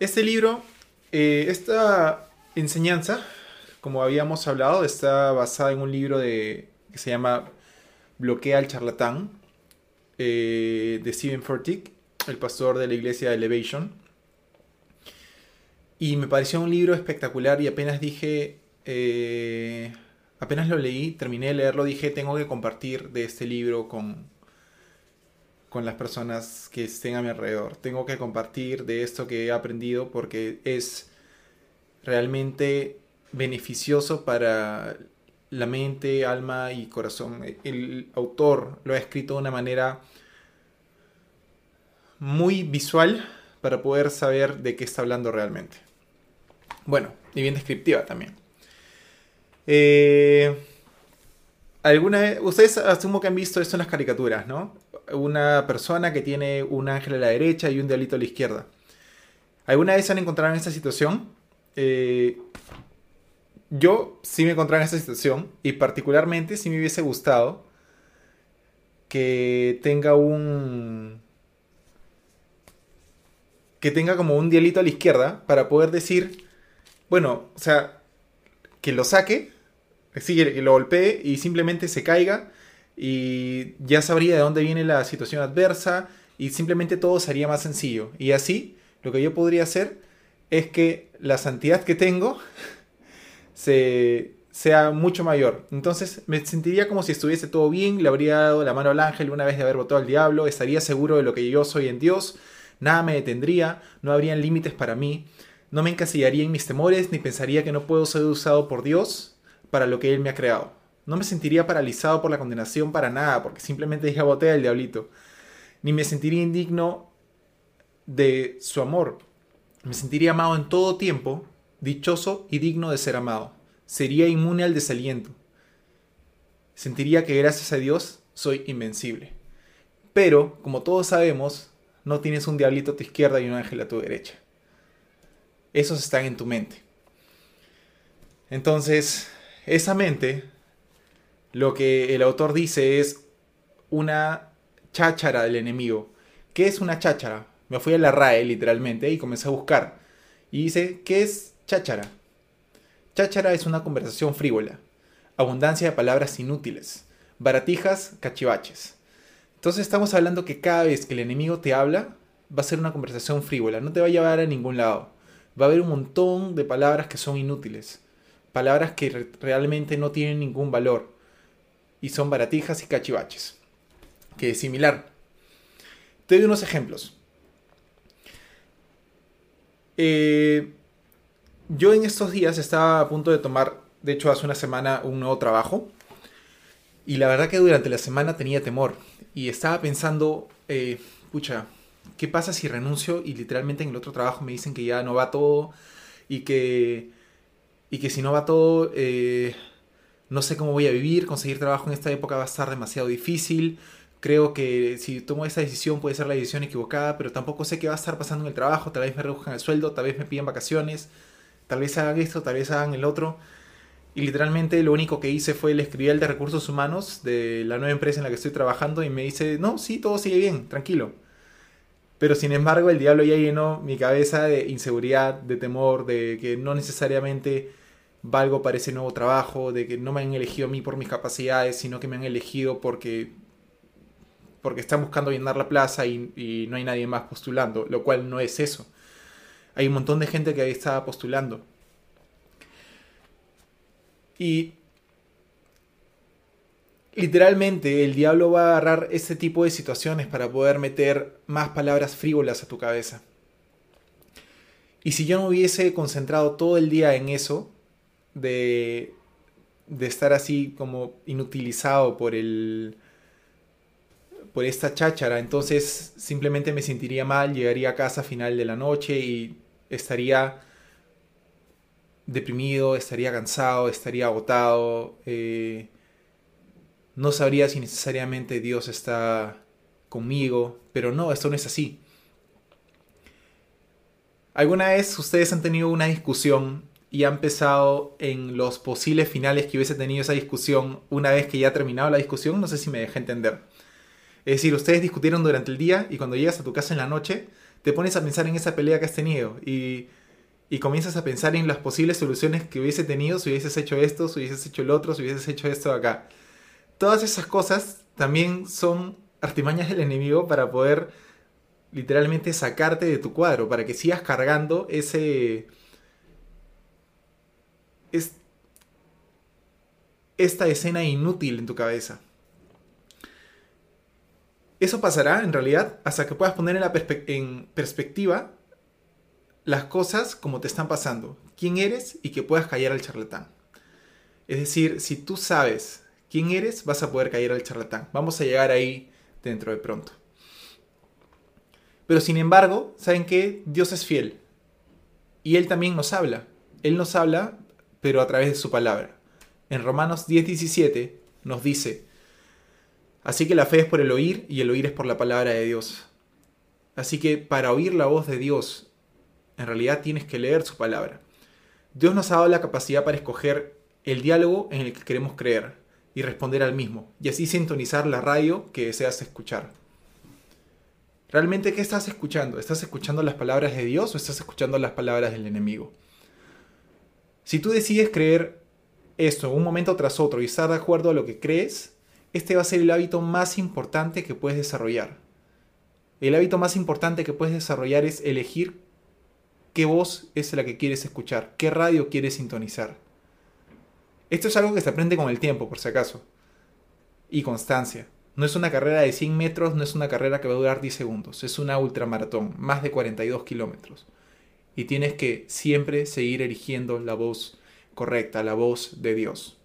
Este libro, eh, esta enseñanza, como habíamos hablado, está basada en un libro de, que se llama Bloquea al charlatán, eh, de Stephen Furtick, el pastor de la iglesia Elevation. Y me pareció un libro espectacular y apenas dije, eh, apenas lo leí, terminé de leerlo, dije, tengo que compartir de este libro con, con las personas que estén a mi alrededor. Tengo que compartir de esto que he aprendido porque es realmente beneficioso para la mente, alma y corazón. El autor lo ha escrito de una manera muy visual para poder saber de qué está hablando realmente. Bueno, y bien descriptiva también. Eh, ¿Alguna ustedes asumo que han visto esto en las caricaturas, ¿no? Una persona que tiene un ángel a la derecha y un diablito a la izquierda. ¿Alguna vez se han encontrado en esta situación? Eh, yo sí me encontré en esta situación y particularmente sí me hubiese gustado que tenga un... que tenga como un dialito a la izquierda para poder decir, bueno, o sea, que lo saque, que lo golpee y simplemente se caiga y ya sabría de dónde viene la situación adversa y simplemente todo sería más sencillo. Y así, lo que yo podría hacer es que la santidad que tengo se, sea mucho mayor. Entonces me sentiría como si estuviese todo bien, le habría dado la mano al ángel una vez de haber votado al diablo, estaría seguro de lo que yo soy en Dios, nada me detendría, no habrían límites para mí, no me encasillaría en mis temores, ni pensaría que no puedo ser usado por Dios para lo que Él me ha creado. No me sentiría paralizado por la condenación para nada, porque simplemente dije boté al diablito. Ni me sentiría indigno de su amor. Me sentiría amado en todo tiempo, dichoso y digno de ser amado. Sería inmune al desaliento. Sentiría que gracias a Dios soy invencible. Pero, como todos sabemos, no tienes un diablito a tu izquierda y un ángel a tu derecha. Esos están en tu mente. Entonces, esa mente, lo que el autor dice es una cháchara del enemigo. ¿Qué es una cháchara? Me fui a la RAE literalmente y comencé a buscar. Y dice, ¿qué es cháchara? Cháchara es una conversación frívola, abundancia de palabras inútiles, baratijas, cachivaches. Entonces estamos hablando que cada vez que el enemigo te habla, va a ser una conversación frívola, no te va a llevar a ningún lado. Va a haber un montón de palabras que son inútiles, palabras que realmente no tienen ningún valor y son baratijas y cachivaches, que es similar. Te doy unos ejemplos. Eh, yo en estos días estaba a punto de tomar, de hecho hace una semana, un nuevo trabajo. Y la verdad que durante la semana tenía temor. Y estaba pensando, eh, pucha, ¿qué pasa si renuncio y literalmente en el otro trabajo me dicen que ya no va todo y que, y que si no va todo, eh, no sé cómo voy a vivir, conseguir trabajo en esta época va a estar demasiado difícil. Creo que si tomo esta decisión puede ser la decisión equivocada, pero tampoco sé qué va a estar pasando en el trabajo. Tal vez me reduzcan el sueldo, tal vez me piden vacaciones, tal vez hagan esto, tal vez hagan el otro. Y literalmente lo único que hice fue le escribí al de recursos humanos de la nueva empresa en la que estoy trabajando y me dice, no, sí, todo sigue bien, tranquilo. Pero sin embargo el diablo ya llenó mi cabeza de inseguridad, de temor, de que no necesariamente valgo para ese nuevo trabajo, de que no me han elegido a mí por mis capacidades, sino que me han elegido porque porque están buscando llenar la plaza y, y no hay nadie más postulando, lo cual no es eso. Hay un montón de gente que ahí estaba postulando. Y literalmente el diablo va a agarrar ese tipo de situaciones para poder meter más palabras frívolas a tu cabeza. Y si yo no hubiese concentrado todo el día en eso, de, de estar así como inutilizado por el por esta cháchara, entonces simplemente me sentiría mal, llegaría a casa a final de la noche y estaría deprimido, estaría cansado, estaría agotado, eh, no sabría si necesariamente Dios está conmigo, pero no, esto no es así. ¿Alguna vez ustedes han tenido una discusión y han pensado en los posibles finales que hubiese tenido esa discusión una vez que ya ha terminado la discusión? No sé si me dejé entender. Es decir, ustedes discutieron durante el día y cuando llegas a tu casa en la noche, te pones a pensar en esa pelea que has tenido y, y comienzas a pensar en las posibles soluciones que hubiese tenido si hubieses hecho esto, si hubieses hecho el otro, si hubieses hecho esto acá. Todas esas cosas también son artimañas del enemigo para poder literalmente sacarte de tu cuadro, para que sigas cargando ese... Es, esta escena inútil en tu cabeza. Eso pasará en realidad hasta que puedas poner en, en perspectiva las cosas como te están pasando, quién eres y que puedas callar al charlatán. Es decir, si tú sabes quién eres, vas a poder caer al charlatán. Vamos a llegar ahí dentro de pronto. Pero sin embargo, ¿saben qué? Dios es fiel. Y Él también nos habla. Él nos habla, pero a través de su palabra. En Romanos 10:17 nos dice, así que la fe es por el oír y el oír es por la palabra de Dios. Así que para oír la voz de Dios, en realidad tienes que leer su palabra. Dios nos ha dado la capacidad para escoger el diálogo en el que queremos creer y responder al mismo, y así sintonizar la radio que deseas escuchar. ¿Realmente qué estás escuchando? ¿Estás escuchando las palabras de Dios o estás escuchando las palabras del enemigo? Si tú decides creer esto un momento tras otro y estar de acuerdo a lo que crees, este va a ser el hábito más importante que puedes desarrollar. El hábito más importante que puedes desarrollar es elegir qué voz es la que quieres escuchar, qué radio quieres sintonizar. Esto es algo que se aprende con el tiempo, por si acaso. Y constancia. No es una carrera de 100 metros, no es una carrera que va a durar 10 segundos, es una ultramaratón, más de 42 kilómetros. Y tienes que siempre seguir eligiendo la voz correcta, la voz de Dios.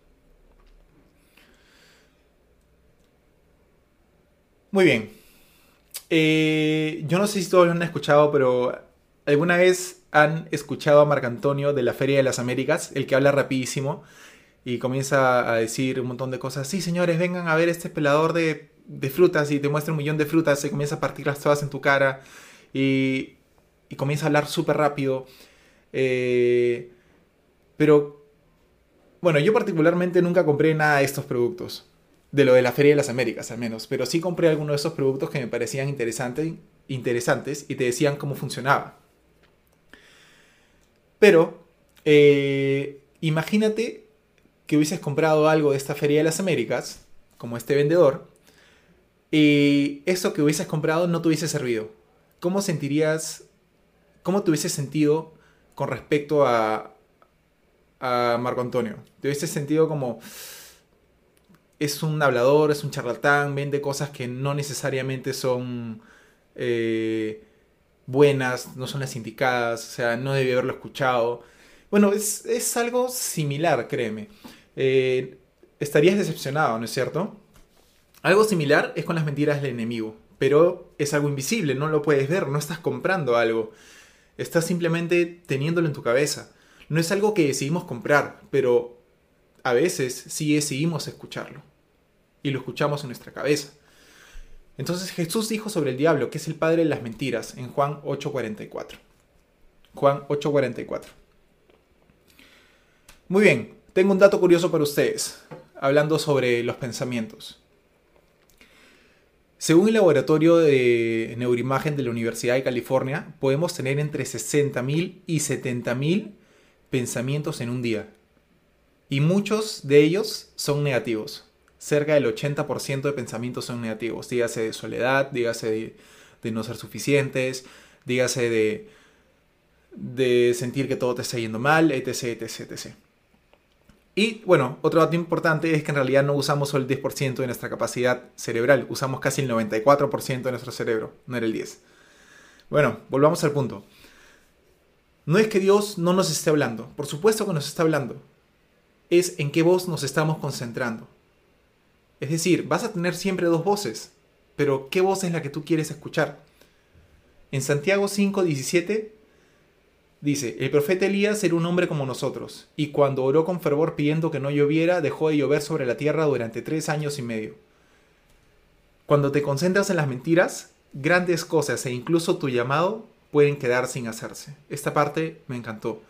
Muy bien. Eh, yo no sé si todos lo han escuchado, pero ¿alguna vez han escuchado a Marco Antonio de la Feria de las Américas, el que habla rapidísimo? y comienza a decir un montón de cosas. Sí, señores, vengan a ver este pelador de, frutas y te muestra un millón de frutas y comienza a partirlas todas en tu cara y, y comienza a hablar súper rápido. Eh, pero, bueno, yo particularmente nunca compré nada de estos productos. De lo de la Feria de las Américas, al menos. Pero sí compré algunos de esos productos que me parecían interesantes y te decían cómo funcionaba. Pero, eh, imagínate que hubieses comprado algo de esta Feria de las Américas, como este vendedor, y eso que hubieses comprado no te hubiese servido. ¿Cómo sentirías, cómo te hubiese sentido con respecto a, Marco Antonio? ¿Te hubiese sentido como es un hablador, es un charlatán, vende cosas que no necesariamente son eh, buenas, no son las indicadas, o sea, no debí haberlo escuchado. Bueno, es, algo similar, créeme. Eh, estarías decepcionado, ¿no es cierto? Algo similar es con las mentiras del enemigo, pero es algo invisible, no lo puedes ver, no estás comprando algo, estás simplemente teniéndolo en tu cabeza. No es algo que decidimos comprar, pero a veces sí decidimos escucharlo y lo escuchamos en nuestra cabeza. Entonces Jesús dijo sobre el diablo, que es el padre de las mentiras, en Juan 8:44. Juan 8:44. Muy bien, tengo un dato curioso para ustedes, hablando sobre los pensamientos. Según el laboratorio de neuroimagen de la Universidad de California, podemos tener entre 60.000 y 70.000 pensamientos en un día. Y muchos de ellos son negativos. Cerca del 80% de pensamientos son negativos. Dígase de soledad, dígase de, no ser suficientes, dígase de, de sentir que todo te está yendo mal, etc, etc, etc. Y bueno, otro dato importante es que en realidad no usamos solo el 10% de nuestra capacidad cerebral, usamos casi el 94% de nuestro cerebro, no era el 10%. Bueno, volvamos al punto. No es que Dios no nos esté hablando, por supuesto que nos está hablando. Es en qué voz nos estamos concentrando. Es decir, vas a tener siempre dos voces, pero ¿qué voz es la que tú quieres escuchar? En Santiago 5:17 Dice, el profeta Elías era un hombre como nosotros, y cuando oró con fervor pidiendo que no lloviera, dejó de llover sobre la tierra durante tres años y medio. Cuando te concentras en las mentiras, grandes cosas e incluso tu llamado pueden quedar sin hacerse. Esta parte me encantó.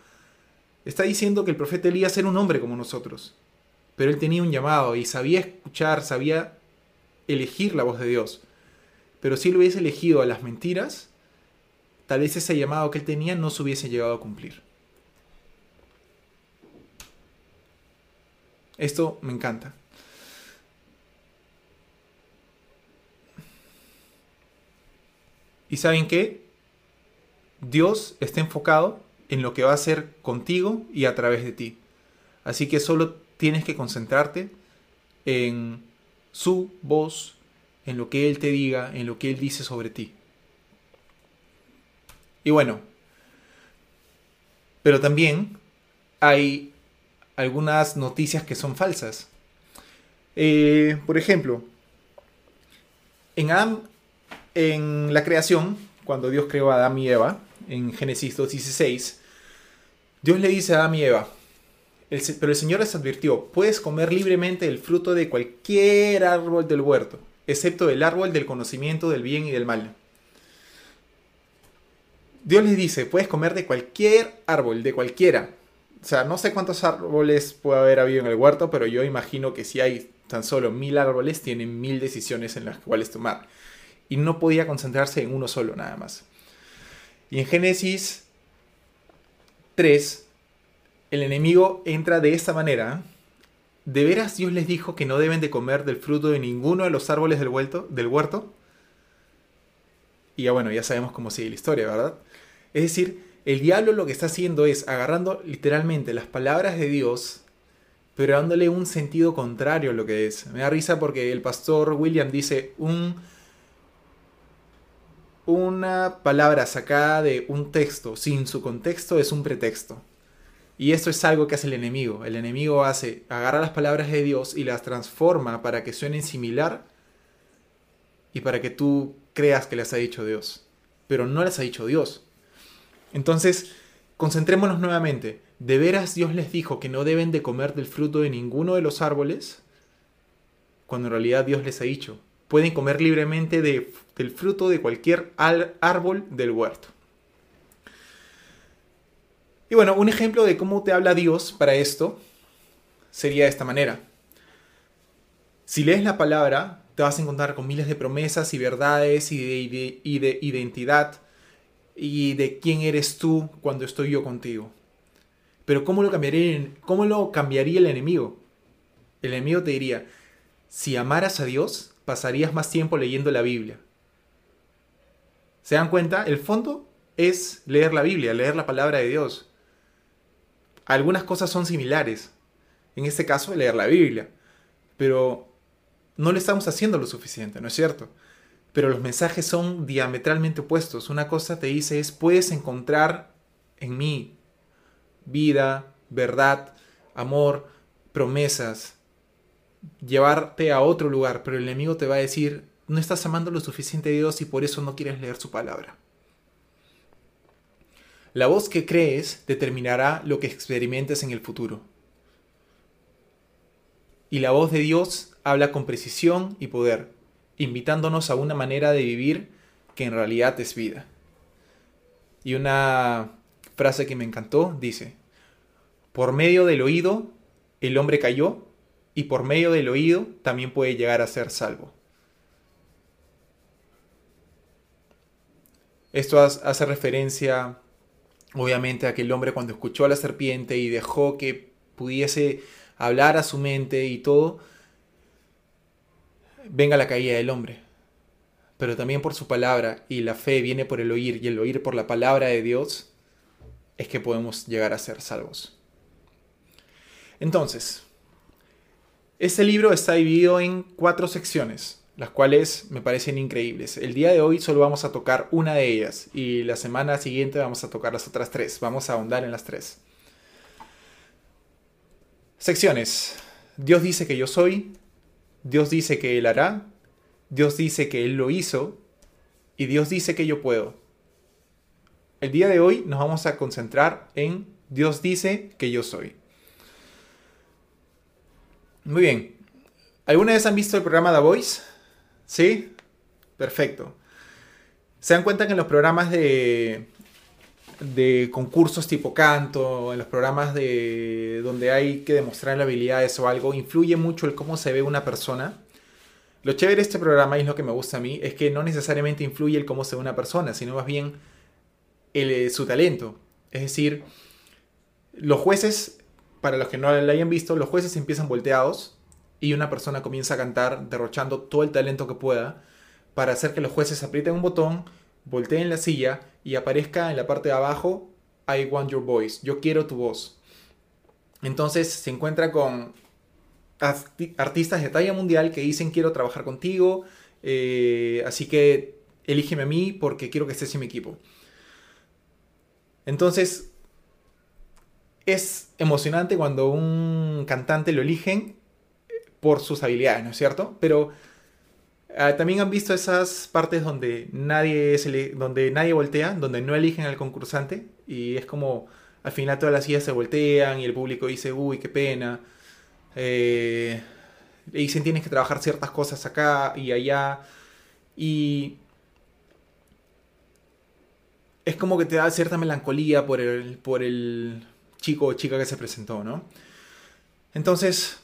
Está diciendo que el profeta Elías era un hombre como nosotros, pero él tenía un llamado y sabía escuchar, sabía elegir la voz de Dios. Pero si él hubiese elegido a las mentiras, tal vez ese llamado que él tenía no se hubiese llegado a cumplir. Esto me encanta. ¿Y saben qué? Dios está enfocado en lo que va a hacer contigo y a través de ti. Así que solo tienes que concentrarte en su voz, en lo que Él te diga, en lo que Él dice sobre ti. Y bueno, pero también hay algunas noticias que son falsas. Eh, por ejemplo, en, en la creación, cuando Dios creó a Adán y Eva, en Génesis 2.16, Dios le dice a Adán y Eva, pero el Señor les advirtió, puedes comer libremente el fruto de cualquier árbol del huerto, excepto el árbol del conocimiento del bien y del mal. Dios les dice, puedes comer de cualquier árbol, de cualquiera. O sea, no sé cuántos árboles puede haber habido en el huerto, pero yo imagino que si hay tan solo mil árboles, tienen mil decisiones en las cuales tomar. Y no podía concentrarse en uno solo, nada más. Y en Génesis 3, el enemigo entra de esta manera. ¿De veras Dios les dijo que no deben de comer del fruto de ninguno de los árboles del huerto? Y ya bueno, ya sabemos cómo sigue la historia, ¿verdad? Es decir, el diablo lo que está haciendo es agarrando literalmente las palabras de Dios, pero dándole un sentido contrario a lo que es. Me da risa porque el pastor William dice un una palabra sacada de un texto sin su contexto es un pretexto. Y esto es algo que hace el enemigo. El enemigo hace, agarra las palabras de Dios y las transforma para que suenen similar y para que tú creas que las ha dicho Dios. Pero no las ha dicho Dios. Entonces, concentrémonos nuevamente. ¿De veras Dios les dijo que no deben de comer del fruto de ninguno de los árboles? Cuando en realidad Dios les ha dicho, pueden comer libremente del fruto de cualquier árbol del huerto. Y bueno, un ejemplo de cómo te habla Dios para esto sería de esta manera. Si lees la palabra, te vas a encontrar con miles de promesas y verdades y de, y de identidad y de quién eres tú cuando estoy yo contigo. Pero ¿cómo lo, cambiaría, ¿cómo lo cambiaría el enemigo? El enemigo te diría, si amaras a Dios, pasarías más tiempo leyendo la Biblia. ¿Se dan cuenta? El fondo es leer la Biblia, leer la palabra de Dios. Algunas cosas son similares. En este caso, leer la Biblia. Pero no le estamos haciendo lo suficiente, ¿no es cierto? Pero los mensajes son diametralmente opuestos. Una cosa te dice es, puedes encontrar en mí vida, verdad, amor, promesas, llevarte a otro lugar, pero el enemigo te va a decir, no estás amando lo suficiente a Dios y por eso no quieres leer su palabra. La voz que crees determinará lo que experimentes en el futuro. Y la voz de Dios habla con precisión y poder invitándonos a una manera de vivir que en realidad es vida. Y una frase que me encantó dice, por medio del oído el hombre cayó y por medio del oído también puede llegar a ser salvo. Esto hace referencia obviamente a que el hombre cuando escuchó a la serpiente y dejó que pudiese hablar a su mente y todo, venga la caída del hombre. Pero también por su palabra y la fe viene por el oír y el oír por la palabra de Dios es que podemos llegar a ser salvos. Entonces, este libro está dividido en cuatro secciones, las cuales me parecen increíbles. El día de hoy solo vamos a tocar una de ellas y la semana siguiente vamos a tocar las otras tres. Vamos a ahondar en las tres. Secciones. Dios dice que yo soy, Dios dice que Él hará, Dios dice que Él lo hizo y Dios dice que yo puedo. El día de hoy nos vamos a concentrar en Dios dice que yo soy. Muy bien. ¿Alguna vez han visto el programa The Voice? ¿Sí? Perfecto. ¿Se dan cuenta que en los programas de, de concursos tipo canto, en los programas de donde hay que demostrar habilidades o algo, influye mucho el cómo se ve una persona. Lo chévere de este programa, y es lo que me gusta a mí, es que no necesariamente influye el cómo se ve una persona, sino más bien el- su talento. Es decir, los jueces, para los que no la hayan visto, los jueces empiezan volteados y una persona comienza a cantar derrochando todo el talento que pueda para hacer que los jueces aprieten un botón, volteen la silla y aparezca en la parte de abajo I want your voice, yo quiero tu voz. Entonces se encuentra con arti- artistas de talla mundial que dicen quiero trabajar contigo, eh, así que elígeme a mí porque quiero que estés en mi equipo. Entonces es emocionante cuando un cantante lo eligen por sus habilidades, ¿no es cierto? Pero también han visto esas partes donde nadie, donde nadie voltea, donde no eligen al concursante y es como al final todas las sillas se voltean y el público dice, uy, qué pena. Eh, le dicen tienes que trabajar ciertas cosas acá y allá. Y es como que te da cierta melancolía por el, por el chico o chica que se presentó, ¿no? Entonces,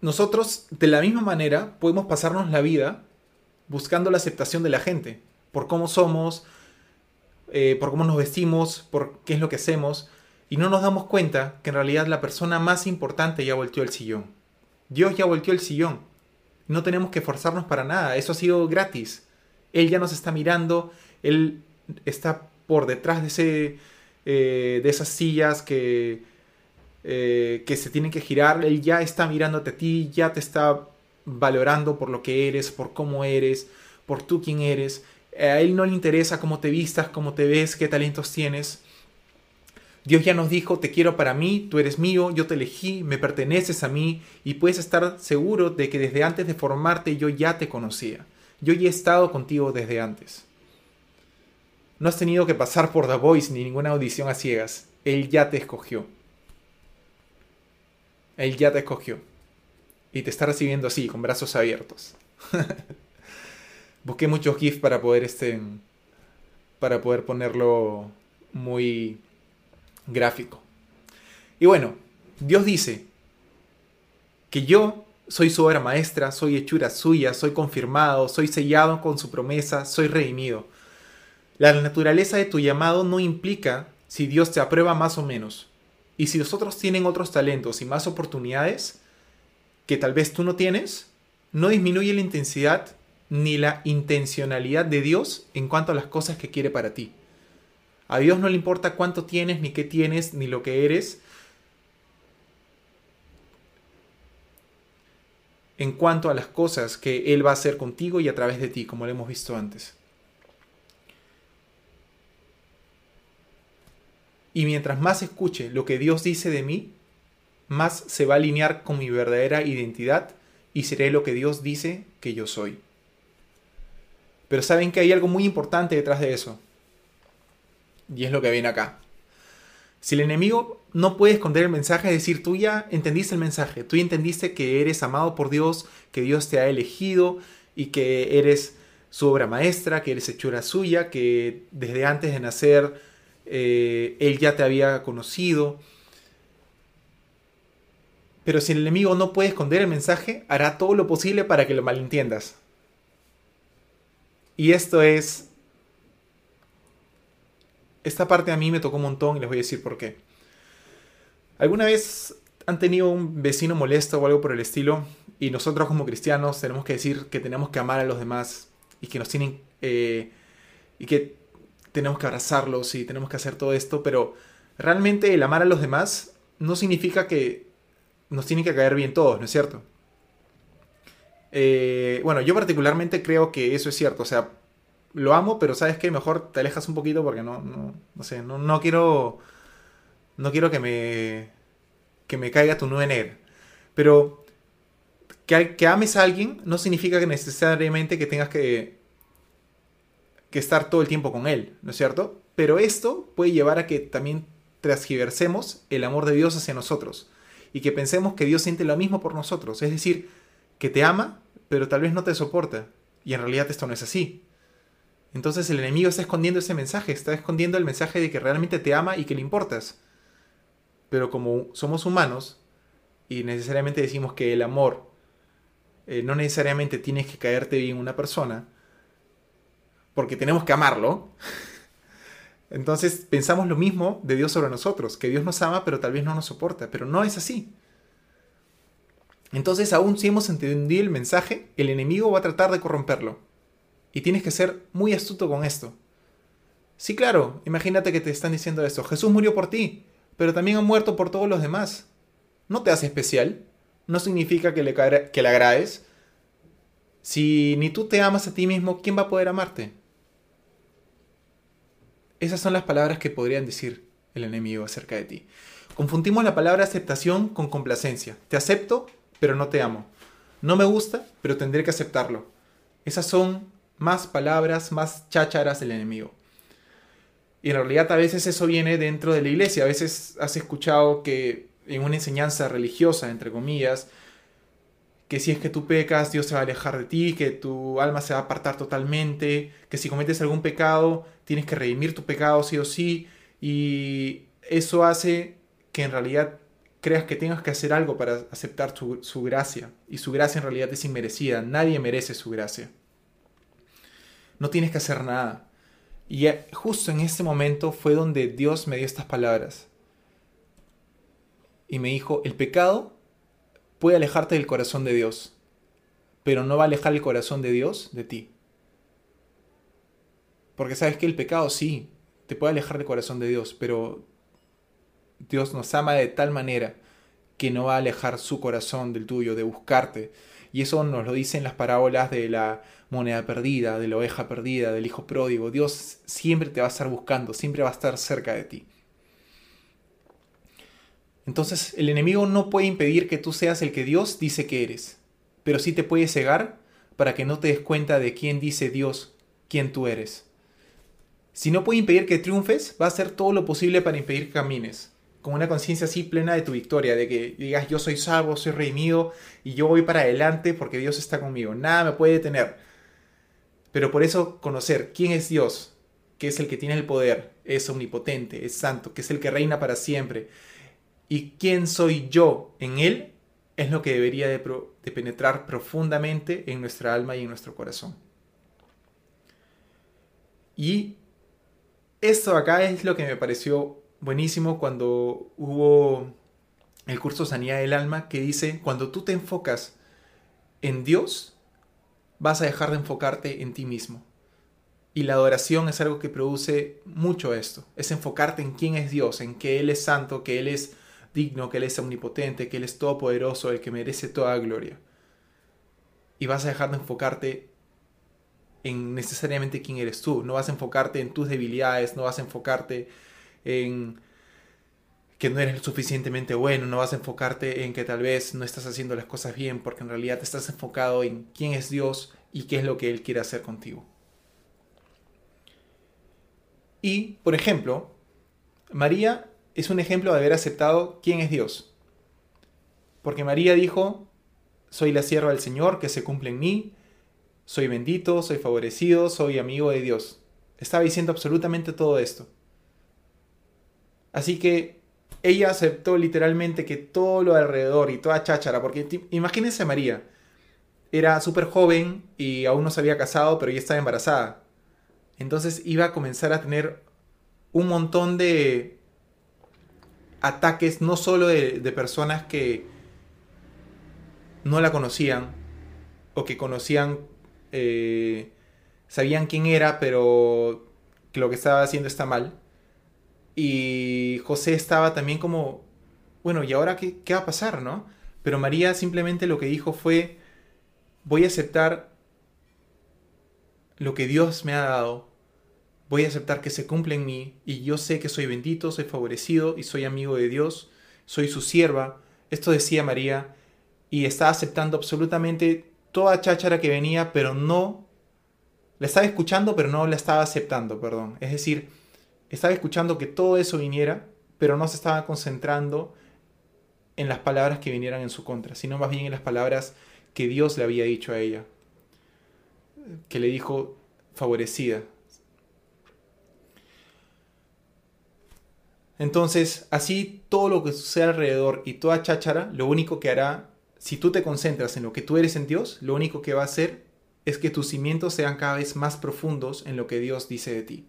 nosotros de la misma manera podemos pasarnos la vida buscando la aceptación de la gente, por cómo somos, eh, por cómo nos vestimos, por qué es lo que hacemos, y no nos damos cuenta que en realidad la persona más importante ya volteó el sillón. Dios ya volteó el sillón. No tenemos que forzarnos para nada, eso ha sido gratis. Él ya nos está mirando, Él está por detrás de, ese, eh, de esas sillas que, eh, que se tienen que girar, Él ya está mirándote a ti, ya te está valorando por lo que eres, por cómo eres, por tú quién eres. A Él no le interesa cómo te vistas, cómo te ves, qué talentos tienes. Dios ya nos dijo, te quiero para mí, tú eres mío, yo te elegí, me perteneces a mí y puedes estar seguro de que desde antes de formarte yo ya te conocía. Yo ya he estado contigo desde antes. No has tenido que pasar por The Voice ni ninguna audición a ciegas. Él ya te escogió. Él ya te escogió. Y te está recibiendo así, con brazos abiertos. Busqué muchos GIFs para poder este. Para poder ponerlo muy gráfico. Y bueno, Dios dice que yo soy su obra maestra, soy hechura suya, soy confirmado, soy sellado con su promesa, soy redimido. La naturaleza de tu llamado no implica si Dios te aprueba más o menos. Y si los otros tienen otros talentos y más oportunidades que tal vez tú no tienes, no disminuye la intensidad ni la intencionalidad de Dios en cuanto a las cosas que quiere para ti. A Dios no le importa cuánto tienes, ni qué tienes, ni lo que eres. En cuanto a las cosas que Él va a hacer contigo y a través de ti, como lo hemos visto antes. Y mientras más escuche lo que Dios dice de mí, más se va a alinear con mi verdadera identidad y seré lo que Dios dice que yo soy. Pero saben que hay algo muy importante detrás de eso. Y es lo que viene acá. Si el enemigo no puede esconder el mensaje, es decir, tú ya entendiste el mensaje, tú ya entendiste que eres amado por Dios, que Dios te ha elegido y que eres su obra maestra, que eres hechura suya, que desde antes de nacer eh, Él ya te había conocido. Pero si el enemigo no puede esconder el mensaje, hará todo lo posible para que lo malentiendas. Y esto es esta parte a mí me tocó un montón y les voy a decir por qué. ¿Alguna vez han tenido un vecino molesto o algo por el estilo? Y nosotros como cristianos tenemos que decir que tenemos que amar a los demás y que nos tienen... Eh, y que tenemos que abrazarlos y tenemos que hacer todo esto, pero realmente el amar a los demás no significa que nos tienen que caer bien todos, ¿no es cierto? Eh, bueno, yo particularmente creo que eso es cierto, o sea, lo amo, pero sabes que mejor te alejas un poquito porque no, no, no sé, no, no quiero, no quiero que me, que me caiga tu nube negra. Pero que, que ames a alguien no significa que necesariamente que tengas que, que estar todo el tiempo con él, ¿no es cierto? Pero esto puede llevar a que también transgiversemos el amor de Dios hacia nosotros y que pensemos que Dios siente lo mismo por nosotros, es decir, que te ama, pero tal vez no te soporta, y en realidad esto no es así. Entonces el enemigo está escondiendo ese mensaje, está escondiendo el mensaje de que realmente te ama y que le importas. Pero como somos humanos y necesariamente decimos que el amor eh, no necesariamente tienes que caerte bien una persona, porque tenemos que amarlo. Entonces pensamos lo mismo de Dios sobre nosotros, que Dios nos ama pero tal vez no nos soporta, pero no es así. Entonces aún si hemos entendido el mensaje, el enemigo va a tratar de corromperlo. Y tienes que ser muy astuto con esto. Sí, claro, imagínate que te están diciendo esto. Jesús murió por ti, pero también ha muerto por todos los demás. No te hace especial. No significa que le, que le agrades. Si ni tú te amas a ti mismo, ¿quién va a poder amarte? Esas son las palabras que podrían decir el enemigo acerca de ti. Confundimos la palabra aceptación con complacencia. Te acepto, pero no te amo. No me gusta, pero tendré que aceptarlo. Esas son más palabras, más chácharas del enemigo. Y en realidad a veces eso viene dentro de la iglesia. A veces has escuchado que en una enseñanza religiosa, entre comillas, que si es que tú pecas, Dios se va a alejar de ti, que tu alma se va a apartar totalmente, que si cometes algún pecado, tienes que redimir tu pecado sí o sí, y eso hace que en realidad creas que tengas que hacer algo para aceptar su, gracia. Y su gracia en realidad es inmerecida. Nadie merece su gracia. No tienes que hacer nada. Y justo en ese momento fue donde Dios me dio estas palabras. Y me dijo, el pecado puede alejarte del corazón de Dios, pero no va a alejar el corazón de Dios de ti. Porque sabes que el pecado sí, te puede alejar del corazón de Dios, pero Dios nos ama de tal manera que no va a alejar su corazón del tuyo, de buscarte. Y eso nos lo dicen las parábolas de la moneda perdida, de la oveja perdida, del hijo pródigo. Dios siempre te va a estar buscando, siempre va a estar cerca de ti. Entonces el enemigo no puede impedir que tú seas el que Dios dice que eres, pero sí te puede cegar para que no te des cuenta de quién dice Dios, quién tú eres. Si no puede impedir que triunfes, va a hacer todo lo posible para impedir que camines con una conciencia así plena de tu victoria, de que digas yo soy salvo, soy redimido y yo voy para adelante porque Dios está conmigo. Nada me puede detener. Pero por eso conocer quién es Dios, que es el que tiene el poder, es omnipotente, es santo, que es el que reina para siempre, y quién soy yo en Él, es lo que debería de, penetrar profundamente en nuestra alma y en nuestro corazón. Y esto acá es lo que me pareció buenísimo cuando hubo el curso Sanidad del Alma que dice, cuando tú te enfocas en Dios, vas a dejar de enfocarte en ti mismo. Y la adoración es algo que produce mucho esto, es enfocarte en quién es Dios, en que Él es santo, que Él es digno, que Él es omnipotente, que Él es todopoderoso, el que merece toda gloria. Y vas a dejar de enfocarte en necesariamente quién eres tú, no vas a enfocarte en tus debilidades, no vas a enfocarte en que no eres suficientemente bueno, no vas a enfocarte en que tal vez no estás haciendo las cosas bien, porque en realidad te estás enfocado en quién es Dios y qué es lo que Él quiere hacer contigo. Y, por ejemplo, María es un ejemplo de haber aceptado quién es Dios. Porque María dijo, soy la sierva del Señor, que se cumple en mí, soy bendito, soy favorecido, soy amigo de Dios. Estaba diciendo absolutamente todo esto. Así que ella aceptó literalmente que todo lo alrededor y toda cháchara, porque imagínense a María, era súper joven y aún no se había casado, pero ya estaba embarazada. Entonces iba a comenzar a tener un montón de ataques, no solo de, de personas que no la conocían o que conocían, eh, sabían quién era, pero que lo que estaba haciendo está mal, y José estaba también como, bueno, ¿y ahora qué, qué va a pasar, no? Pero María simplemente lo que dijo fue, voy a aceptar lo que Dios me ha dado, voy a aceptar que se cumple en mí y yo sé que soy bendito, soy favorecido y soy amigo de Dios, soy su sierva. Esto decía María y estaba aceptando absolutamente toda cháchara que venía, pero no la estaba escuchando, pero no la estaba aceptando, perdón. Es decir, estaba escuchando que todo eso viniera, pero no se estaba concentrando en las palabras que vinieran en su contra, sino más bien en las palabras que Dios le había dicho a ella, que le dijo favorecida. Entonces, así todo lo que sucede alrededor y toda cháchara, lo único que hará, si tú te concentras en lo que tú eres en Dios, lo único que va a hacer es que tus cimientos sean cada vez más profundos en lo que Dios dice de ti.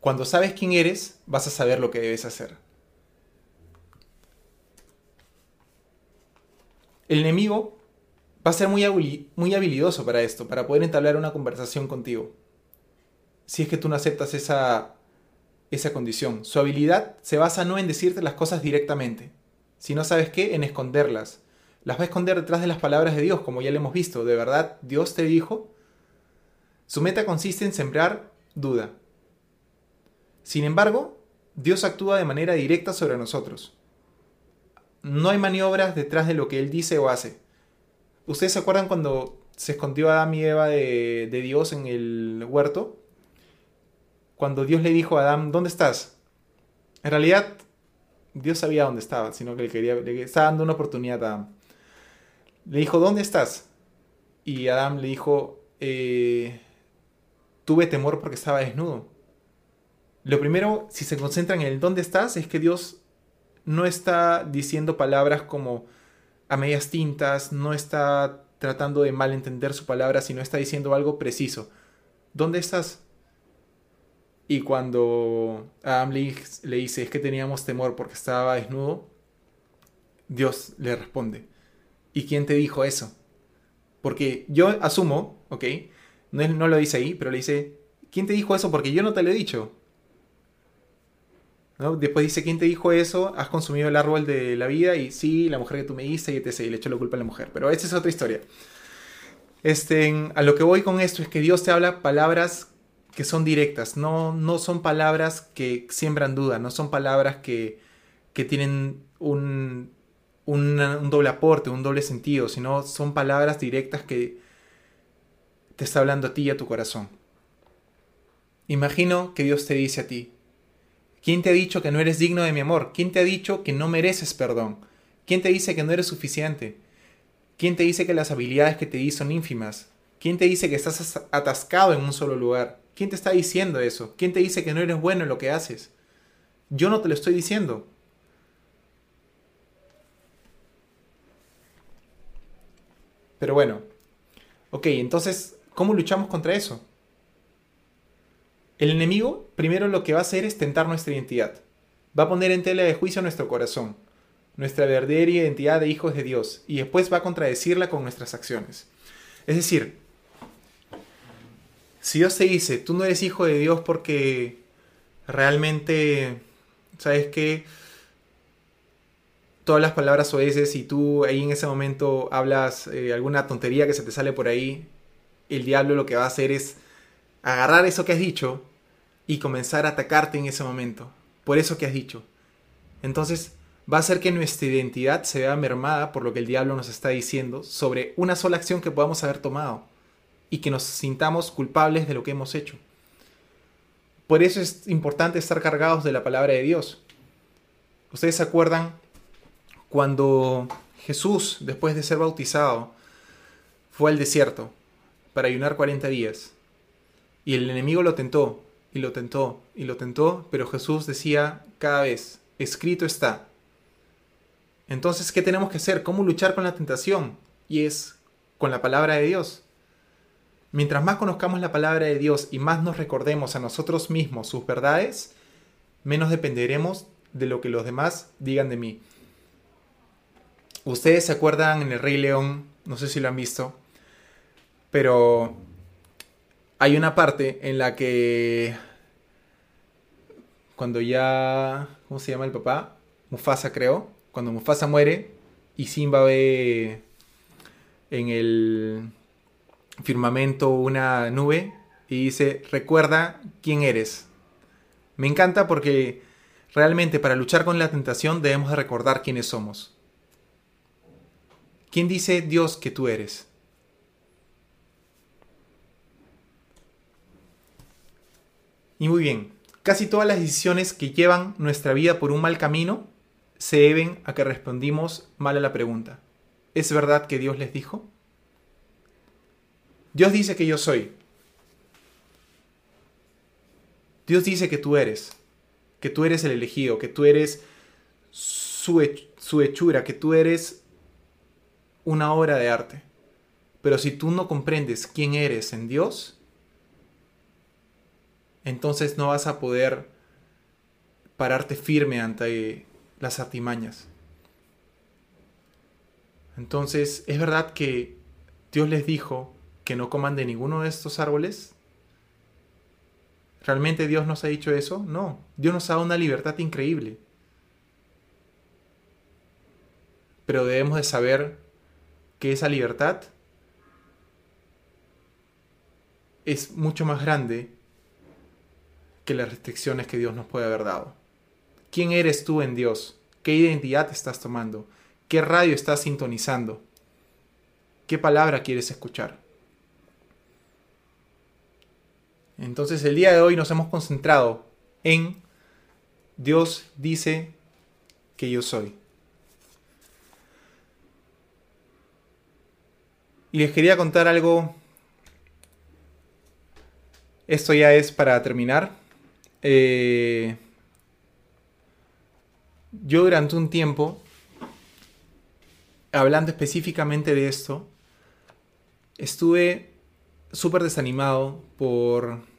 Cuando sabes quién eres, vas a saber lo que debes hacer. El enemigo va a ser muy, muy habilidoso para esto, para poder entablar una conversación contigo. Si es que tú no aceptas esa, esa condición. Su habilidad se basa no en decirte las cosas directamente, sino, ¿sabes qué? En esconderlas. Las va a esconder detrás de las palabras de Dios, como ya lo hemos visto. ¿De verdad Dios te dijo? Su meta consiste en sembrar duda. Sin embargo, Dios actúa de manera directa sobre nosotros. No hay maniobras detrás de lo que Él dice o hace. ¿Ustedes se acuerdan cuando se escondió Adán y Eva de Dios en el huerto? Cuando Dios le dijo a Adán, ¿dónde estás? En realidad, Dios sabía dónde estaba, sino que le, quería, le estaba dando una oportunidad a Adán. Le dijo, ¿dónde estás? Y Adán le dijo, eh, tuve temor porque estaba desnudo. Lo primero, si se concentran en el dónde estás, es que Dios no está diciendo palabras como a medias tintas, no está tratando de malentender su palabra, sino está diciendo algo preciso. ¿Dónde estás? Y cuando Adam le, le dice es que teníamos temor porque estaba desnudo, Dios le responde, ¿y quién te dijo eso? Porque yo asumo, ¿ok? No, no lo dice ahí, pero le dice, ¿quién te dijo eso? Porque yo no te lo he dicho. Después dice, ¿quién te dijo eso? Has consumido el árbol de la vida y sí, la mujer que tú me diste y etc. Y le echó la culpa a la mujer. Pero esa es otra historia. Este, a lo que voy con esto es que Dios te habla palabras que son directas, no, no son palabras que siembran duda, no son palabras que, que tienen un, un doble aporte, un doble sentido, sino son palabras directas que te está hablando a ti y a tu corazón. Imagino que Dios te dice a ti, ¿Quién te ha dicho que no eres digno de mi amor? ¿Quién te ha dicho que no mereces perdón? ¿Quién te dice que no eres suficiente? ¿Quién te dice que las habilidades que te di son ínfimas? ¿Quién te dice que estás atascado en un solo lugar? ¿Quién te está diciendo eso? ¿Quién te dice que no eres bueno en lo que haces? Yo no te lo estoy diciendo. Pero bueno, ok, entonces, ¿cómo luchamos contra eso? El enemigo primero lo que va a hacer es tentar nuestra identidad. Va a poner en tela de juicio nuestro corazón, nuestra verdadera identidad de hijos de Dios, y después va a contradecirla con nuestras acciones. Es decir, si Dios te dice, tú no eres hijo de Dios porque realmente, ¿sabes que Todas las palabras oeces y tú ahí en ese momento hablas eh, alguna tontería que se te sale por ahí, el diablo lo que va a hacer es agarrar eso que has dicho y comenzar a atacarte en ese momento, por eso que has dicho. Entonces va a hacer que nuestra identidad se vea mermada por lo que el diablo nos está diciendo sobre una sola acción que podamos haber tomado y que nos sintamos culpables de lo que hemos hecho. Por eso es importante estar cargados de la palabra de Dios. Ustedes se acuerdan cuando Jesús, después de ser bautizado, fue al desierto para ayunar 40 días y el enemigo lo tentó y lo tentó y lo tentó, pero Jesús decía cada vez, escrito está. Entonces, ¿qué tenemos que hacer? ¿Cómo luchar con la tentación? Y es con la palabra de Dios. Mientras más conozcamos la palabra de Dios y más nos recordemos a nosotros mismos sus verdades, menos dependeremos de lo que los demás digan de mí. Ustedes se acuerdan en el Rey León, no sé si lo han visto, pero hay una parte en la que cuando ya, ¿cómo se llama el papá? Mufasa creo, cuando Mufasa muere y Simba ve en el firmamento una nube y dice, recuerda quién eres. Me encanta porque realmente para luchar con la tentación debemos de recordar quiénes somos. ¿Quién dice Dios que tú eres? Y muy bien, casi todas las decisiones que llevan nuestra vida por un mal camino se deben a que respondimos mal a la pregunta. ¿Es verdad que Dios les dijo? Dios dice que yo soy. Dios dice que tú eres, que tú eres el elegido, que tú eres su, hechura, que tú eres una obra de arte. Pero si tú no comprendes quién eres en Dios, entonces no vas a poder pararte firme ante las artimañas. Entonces, ¿es verdad que Dios les dijo que no coman de ninguno de estos árboles? ¿Realmente Dios nos ha dicho eso? No, Dios nos ha dado una libertad increíble. Pero debemos de saber que esa libertad es mucho más grande que las restricciones que Dios nos puede haber dado. ¿Quién eres tú en Dios? ¿Qué identidad estás tomando? ¿Qué radio estás sintonizando? ¿Qué palabra quieres escuchar? Entonces el día de hoy nos hemos concentrado en Dios dice que yo soy. Y les quería contar algo. Esto ya es para terminar. Eh, yo durante un tiempo, hablando específicamente de esto, estuve súper desanimado por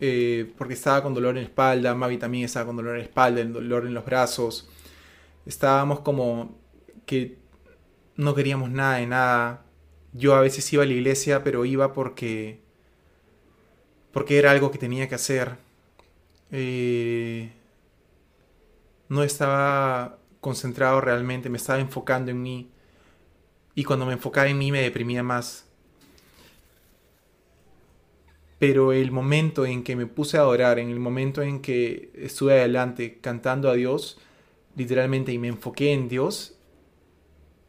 eh, porque estaba con dolor en la espalda, Mavi también estaba con dolor en la espalda, dolor en los brazos. Estábamos como que no queríamos nada de nada. Yo a veces iba a la iglesia, pero iba porque porque era algo que tenía que hacer. Eh, no estaba concentrado realmente, me estaba enfocando en mí. Y cuando me enfocaba en mí me deprimía más. Pero el momento en que me puse a adorar, en el momento en que estuve adelante cantando a Dios, literalmente, y me enfoqué en Dios,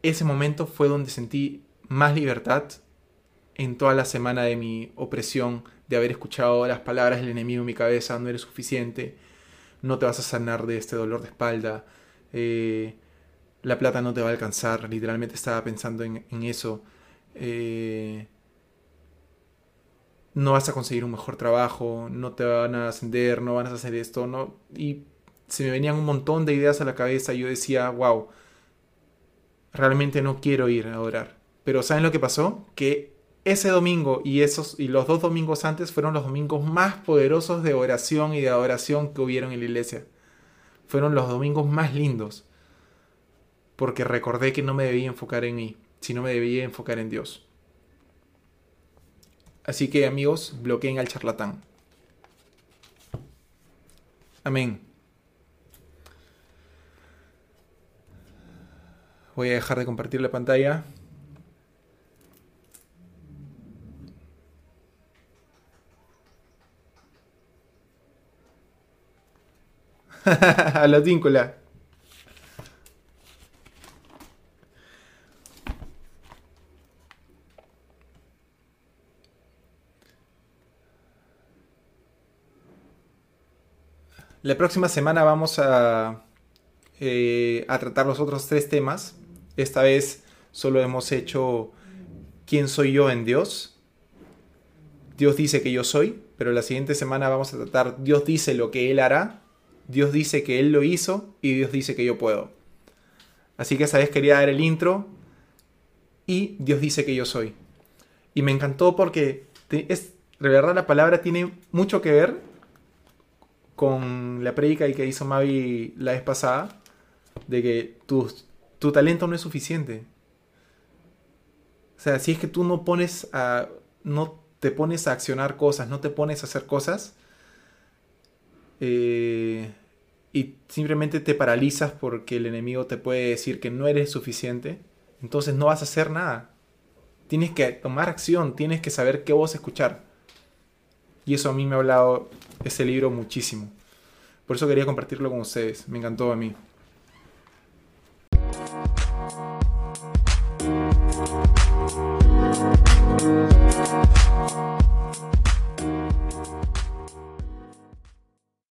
ese momento fue donde sentí más libertad en toda la semana de mi opresión, de haber escuchado las palabras del enemigo en mi cabeza, no eres suficiente, no te vas a sanar de este dolor de espalda, eh, la plata no te va a alcanzar, literalmente estaba pensando en, eso. Eh, no vas a conseguir un mejor trabajo, no te van a ascender, no vas a hacer esto, no. Y se me venían un montón de ideas a la cabeza y yo decía, wow, realmente no quiero ir a orar. Pero ¿saben lo que pasó? Que ese domingo y esos y los dos domingos antes fueron los domingos más poderosos de oración y de adoración que hubieron en la iglesia. Fueron los domingos más lindos. Porque recordé que no me debía enfocar en mí, sino me debía enfocar en Dios. Así que amigos, bloqueen al charlatán. Amén. Voy a dejar de compartir la pantalla. a la tíncula. La próxima semana vamos a, eh, a tratar los otros tres temas. Esta vez solo hemos hecho quién soy yo en Dios. Dios dice que yo soy, pero la siguiente semana vamos a tratar Dios dice lo que Él hará, Dios dice que Él lo hizo y Dios dice que yo puedo. Así que esa vez quería dar el intro y Dios dice que yo soy. Y me encantó porque es, de verdad la palabra tiene mucho que ver con la predica que hizo Mavi la vez pasada, de que tu, tu talento no es suficiente. O sea, si es que tú no pones a. no te pones a accionar cosas, no te pones a hacer cosas. Eh, y simplemente te paralizas porque el enemigo te puede decir que no eres suficiente. Entonces no vas a hacer nada. Tienes que tomar acción, tienes que saber qué voz escuchar. Y eso a mí me ha hablado ese libro muchísimo. Por eso quería compartirlo con ustedes. Me encantó a mí.